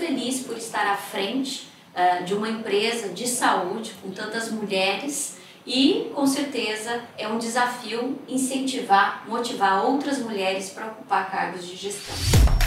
feliz por estar à frente uh, de uma empresa de saúde com tantas mulheres e com certeza é um desafio incentivar, motivar outras mulheres para ocupar cargos de gestão.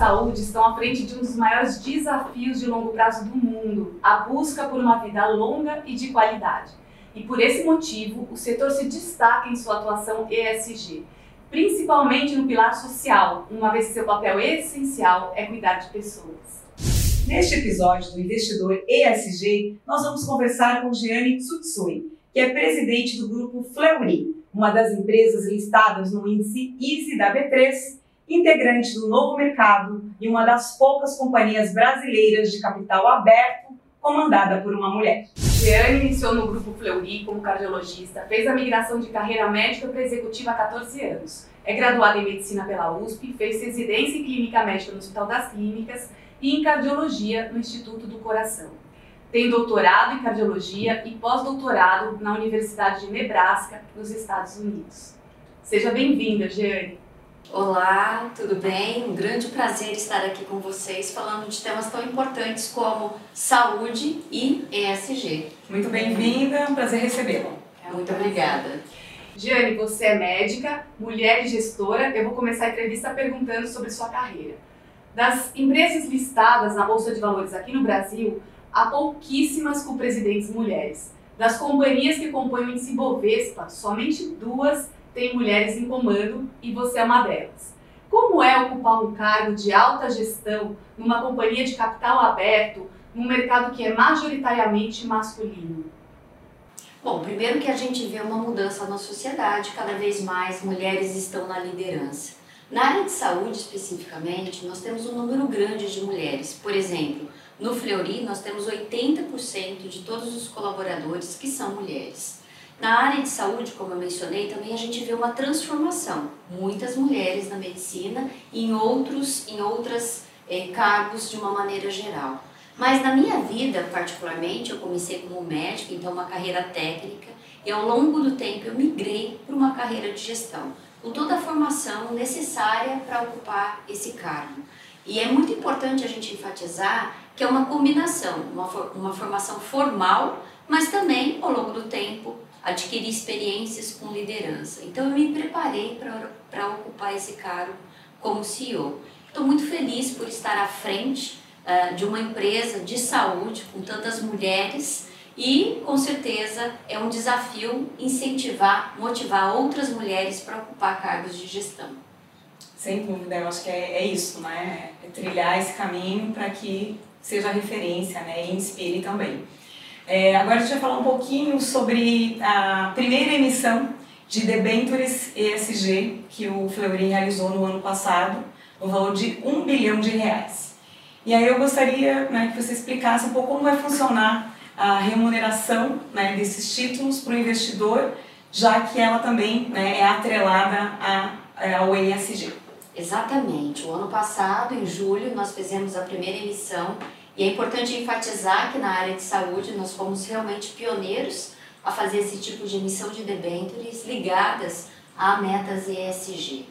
Saúde estão à frente de um dos maiores desafios de longo prazo do mundo, a busca por uma vida longa e de qualidade. E por esse motivo, o setor se destaca em sua atuação ESG, principalmente no pilar social, uma vez que seu papel essencial é cuidar de pessoas. Neste episódio do Investidor ESG, nós vamos conversar com Gianni Tsutsui, que é presidente do grupo Fleury, uma das empresas listadas no índice ISE da B3 integrante do novo mercado e uma das poucas companhias brasileiras de capital aberto comandada por uma mulher. Jeane iniciou no grupo Fleury como cardiologista, fez a migração de carreira médica para executiva há 14 anos. É graduada em medicina pela USP, fez residência em clínica médica no Hospital das Clínicas e em cardiologia no Instituto do Coração. Tem doutorado em cardiologia e pós-doutorado na Universidade de Nebraska, nos Estados Unidos. Seja bem-vinda, Jeane. Olá, tudo bem? Um grande prazer estar aqui com vocês falando de temas tão importantes como saúde e ESG. Muito bem-vinda, é um prazer recebê-la. É Muito obrigada. Jane, você é médica, mulher e gestora. Eu vou começar a entrevista perguntando sobre sua carreira. Das empresas listadas na Bolsa de Valores aqui no Brasil, há pouquíssimas com presidentes mulheres. Das companhias que compõem o índice Bovespa, somente duas tem mulheres em comando e você é uma delas. Como é ocupar um cargo de alta gestão numa companhia de capital aberto, num mercado que é majoritariamente masculino? Bom, primeiro que a gente vê uma mudança na sociedade, cada vez mais mulheres estão na liderança. Na área de saúde especificamente, nós temos um número grande de mulheres. Por exemplo, no Fleury nós temos 80% de todos os colaboradores que são mulheres. Na área de saúde, como eu mencionei, também a gente vê uma transformação. Muitas mulheres na medicina e em outros, em outras eh, cargos de uma maneira geral. Mas na minha vida, particularmente, eu comecei como médica, então uma carreira técnica, e ao longo do tempo eu migrei para uma carreira de gestão, com toda a formação necessária para ocupar esse cargo. E é muito importante a gente enfatizar que é uma combinação, uma, uma formação formal, mas também, ao longo do tempo, adquirir experiências com liderança. Então eu me preparei para ocupar esse cargo como CEO. Estou muito feliz por estar à frente uh, de uma empresa de saúde com tantas mulheres e com certeza é um desafio incentivar, motivar outras mulheres para ocupar cargos de gestão. Sem dúvida, eu acho que é, é isso, né? É trilhar esse caminho para que seja referência né? e inspire também. É, agora a gente vai falar um pouquinho sobre a primeira emissão de debentures ESG que o Fleury realizou no ano passado, no valor de um bilhão de reais. E aí eu gostaria né, que você explicasse um pouco como vai funcionar a remuneração né, desses títulos para o investidor, já que ela também né, é atrelada ao ESG. Exatamente. O ano passado, em julho, nós fizemos a primeira emissão e é importante enfatizar que na área de saúde nós fomos realmente pioneiros a fazer esse tipo de emissão de debêntures ligadas a metas ESG.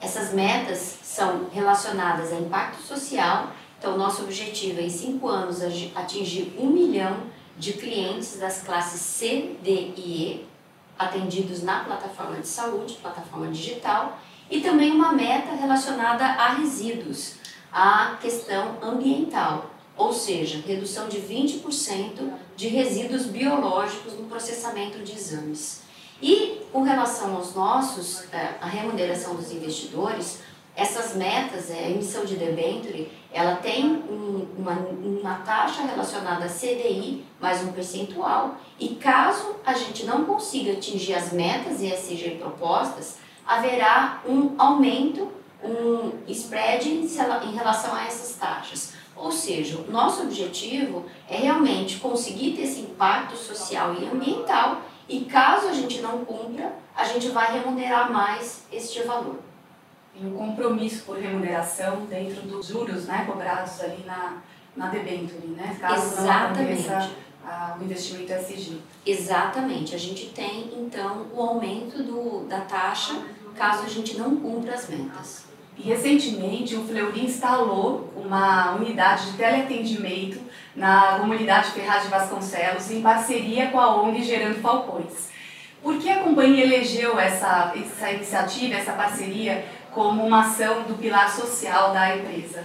Essas metas são relacionadas a impacto social, então nosso objetivo é em cinco anos atingir um milhão de clientes das classes C, D e E atendidos na plataforma de saúde, plataforma digital, e também uma meta relacionada a resíduos, a questão ambiental ou seja, redução de 20% de resíduos biológicos no processamento de exames. E com relação aos nossos, é, a remuneração dos investidores, essas metas, é, a emissão de debenture, ela tem um, uma, uma taxa relacionada a CDI mais um percentual e caso a gente não consiga atingir as metas ESG propostas, haverá um aumento, um spread em relação a essas taxas. Ou seja, o nosso objetivo é realmente conseguir ter esse impacto social e ambiental e caso a gente não cumpra, a gente vai remunerar mais este valor. E o compromisso por remuneração dentro dos juros né, cobrados ali na, na debenture, né? Caso Exatamente. não ah, o investimento SG. Exatamente. A gente tem, então, o aumento do, da taxa caso a gente não cumpra as metas. E recentemente o Fleury instalou uma unidade de teleatendimento na comunidade Ferraz de Vasconcelos em parceria com a ONG Gerando Falcões. Por que a companhia elegeu essa, essa iniciativa, essa parceria, como uma ação do pilar social da empresa?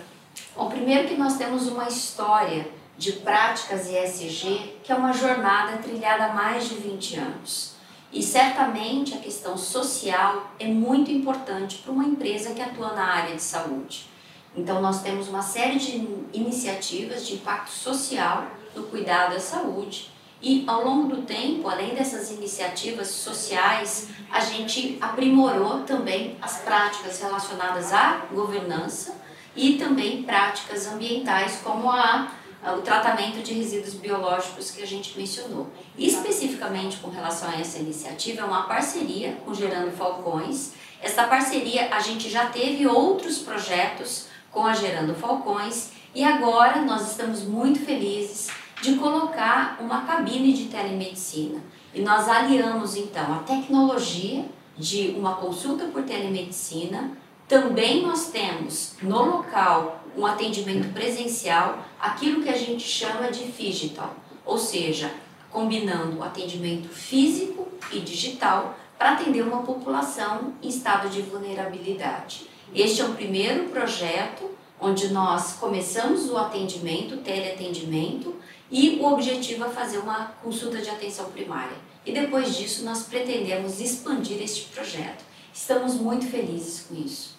Bom, primeiro que nós temos uma história de práticas ESG, que é uma jornada trilhada há mais de 20 anos. E certamente a questão social é muito importante para uma empresa que atua na área de saúde. Então, nós temos uma série de iniciativas de impacto social no cuidado à saúde. E ao longo do tempo, além dessas iniciativas sociais, a gente aprimorou também as práticas relacionadas à governança e também práticas ambientais, como a o tratamento de resíduos biológicos que a gente mencionou. Especificamente com relação a essa iniciativa, é uma parceria com Gerando Falcões. Essa parceria, a gente já teve outros projetos com a Gerando Falcões e agora nós estamos muito felizes de colocar uma cabine de telemedicina. E nós aliamos então a tecnologia de uma consulta por telemedicina também nós temos no local um atendimento presencial, aquilo que a gente chama de digital, ou seja, combinando o atendimento físico e digital para atender uma população em estado de vulnerabilidade. Este é o primeiro projeto onde nós começamos o atendimento, teleatendimento, e o objetivo é fazer uma consulta de atenção primária. E depois disso nós pretendemos expandir este projeto. Estamos muito felizes com isso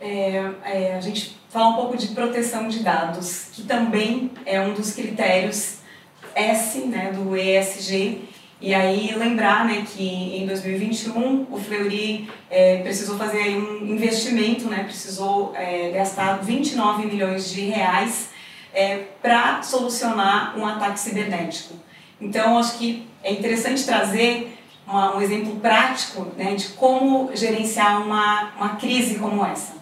é, é, a gente falar um pouco de proteção de dados, que também é um dos critérios S né, do ESG. E aí lembrar né, que em 2021 o Fleury é, precisou fazer aí um investimento, né, precisou é, gastar 29 milhões de reais é, para solucionar um ataque cibernético. Então acho que é interessante trazer uma, um exemplo prático né, de como gerenciar uma, uma crise como essa.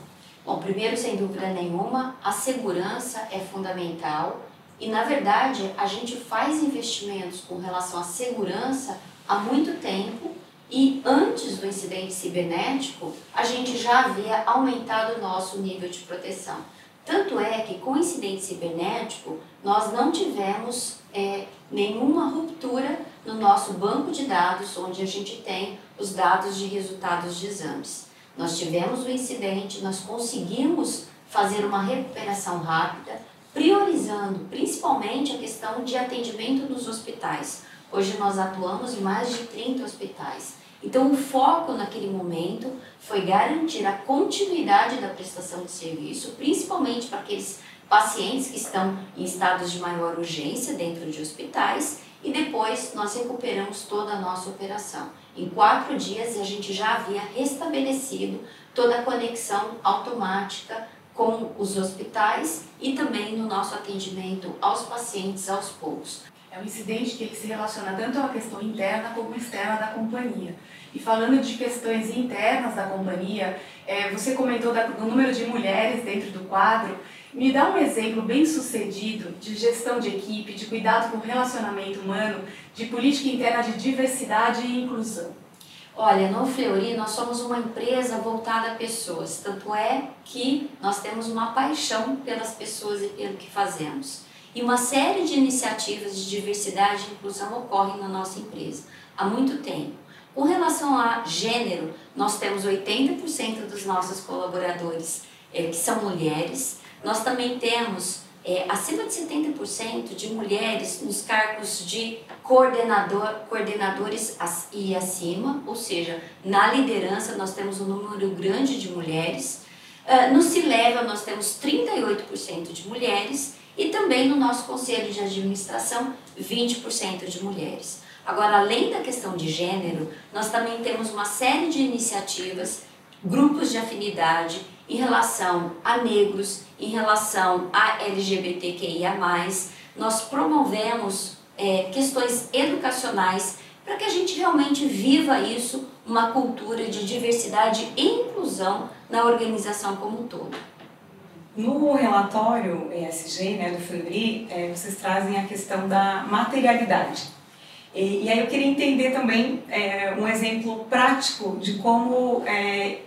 Bom, primeiro, sem dúvida nenhuma, a segurança é fundamental e, na verdade, a gente faz investimentos com relação à segurança há muito tempo e antes do incidente cibernético, a gente já havia aumentado o nosso nível de proteção. Tanto é que com o incidente cibernético, nós não tivemos é, nenhuma ruptura no nosso banco de dados, onde a gente tem os dados de resultados de exames. Nós tivemos o incidente, nós conseguimos fazer uma recuperação rápida, priorizando principalmente a questão de atendimento nos hospitais. Hoje nós atuamos em mais de 30 hospitais. Então, o foco naquele momento foi garantir a continuidade da prestação de serviço, principalmente para aqueles pacientes que estão em estados de maior urgência dentro de hospitais, e depois nós recuperamos toda a nossa operação. Em quatro dias a gente já havia restabelecido toda a conexão automática com os hospitais e também no nosso atendimento aos pacientes aos poucos. É um incidente que se relaciona tanto à questão interna como externa da companhia. E falando de questões internas da companhia, é, você comentou do número de mulheres dentro do quadro. Me dá um exemplo bem sucedido de gestão de equipe, de cuidado com o relacionamento humano, de política interna de diversidade e inclusão. Olha, no Fleury nós somos uma empresa voltada a pessoas, tanto é que nós temos uma paixão pelas pessoas e pelo que fazemos. E uma série de iniciativas de diversidade e inclusão ocorrem na nossa empresa há muito tempo. Com relação a gênero, nós temos 80% dos nossos colaboradores é, que são mulheres. Nós também temos é, acima de 70% de mulheres nos cargos de coordenador, coordenadores e acima, ou seja, na liderança nós temos um número grande de mulheres. Uh, no Cileva nós temos 38% de mulheres e também no nosso conselho de administração 20% de mulheres. Agora, além da questão de gênero, nós também temos uma série de iniciativas, grupos de afinidade em relação a negros, em relação a LGBTQIA. Nós promovemos é, questões educacionais para que a gente realmente viva isso, uma cultura de diversidade e inclusão na organização como um todo. No relatório ESG né, do Fleury, é, vocês trazem a questão da materialidade. E, e aí eu queria entender também é, um exemplo prático de como, é,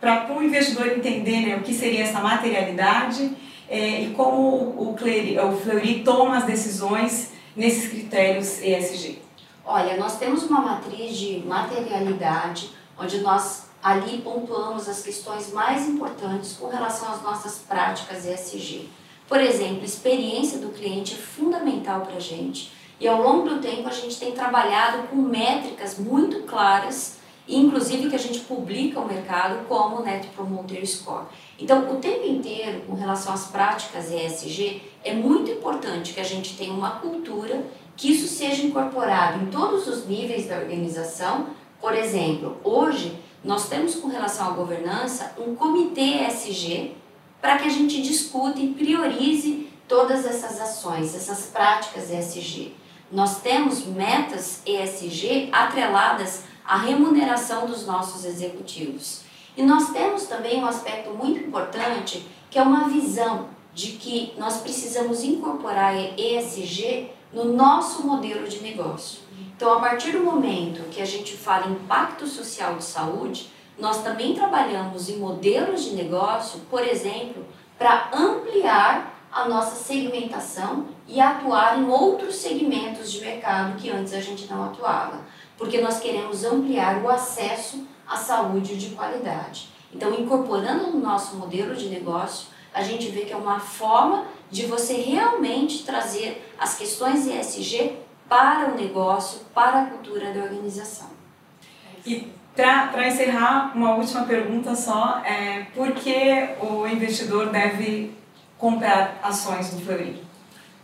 para o investidor entender né, o que seria essa materialidade e como o, Fleury, o Fleury toma as decisões nesses critérios ESG. Olha, nós temos uma matriz de materialidade onde nós ali pontuamos as questões mais importantes com relação às nossas práticas ESG. Por exemplo, experiência do cliente é fundamental para a gente e ao longo do tempo a gente tem trabalhado com métricas muito claras, inclusive que a gente publica ao mercado como o Net Promoter Score. Então, o tempo inteiro, com relação às práticas ESG, é muito importante que a gente tenha uma cultura que isso seja incorporado em todos os níveis da organização. Por exemplo, hoje nós temos com relação à governança um comitê ESG para que a gente discute e priorize todas essas ações, essas práticas ESG. Nós temos metas ESG atreladas à remuneração dos nossos executivos. E nós temos também um aspecto muito importante, que é uma visão de que nós precisamos incorporar ESG no nosso modelo de negócio. Então, a partir do momento que a gente fala em impacto social de saúde, nós também trabalhamos em modelos de negócio, por exemplo, para ampliar a nossa segmentação e atuar em outros segmentos de mercado que antes a gente não atuava, porque nós queremos ampliar o acesso à saúde de qualidade. Então, incorporando no nosso modelo de negócio, a gente vê que é uma forma de você realmente trazer as questões ESG para o negócio, para a cultura da organização. E para encerrar, uma última pergunta só, é, por que o investidor deve comprar ações do Fleury?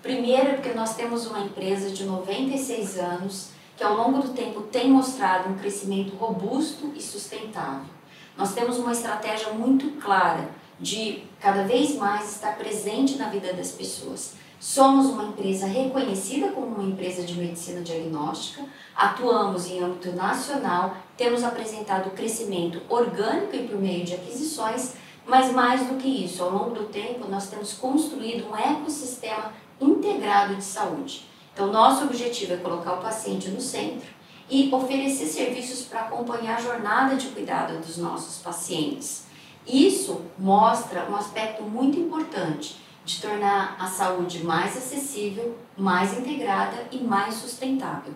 Primeiro, porque nós temos uma empresa de 96 anos que ao longo do tempo tem mostrado um crescimento robusto e sustentável. Nós temos uma estratégia muito clara de cada vez mais estar presente na vida das pessoas. Somos uma empresa reconhecida como uma empresa de medicina diagnóstica, atuamos em âmbito nacional, temos apresentado crescimento orgânico e por meio de aquisições, mas mais do que isso, ao longo do tempo nós temos construído um ecossistema integrado de saúde. Então, nosso objetivo é colocar o paciente no centro e oferecer serviços para acompanhar a jornada de cuidado dos nossos pacientes. Isso mostra um aspecto muito importante de tornar a saúde mais acessível, mais integrada e mais sustentável.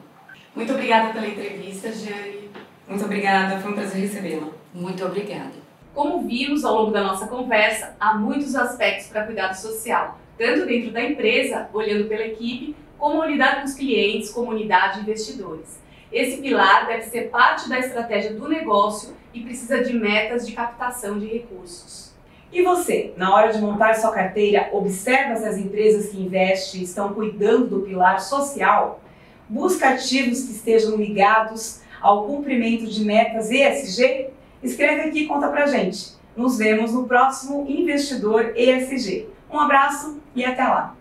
Muito obrigada pela entrevista, Jane. Muito obrigada, foi um prazer recebê-la. Muito obrigada. Como vimos ao longo da nossa conversa, há muitos aspectos para cuidado social, tanto dentro da empresa, olhando pela equipe, como lidar com os clientes, comunidade e investidores. Esse pilar deve ser parte da estratégia do negócio e precisa de metas de captação de recursos. E você, na hora de montar sua carteira, observa se as empresas que investem estão cuidando do pilar social? Busca ativos que estejam ligados ao cumprimento de metas ESG? Escreve aqui e conta pra gente. Nos vemos no próximo Investidor ESG. Um abraço e até lá!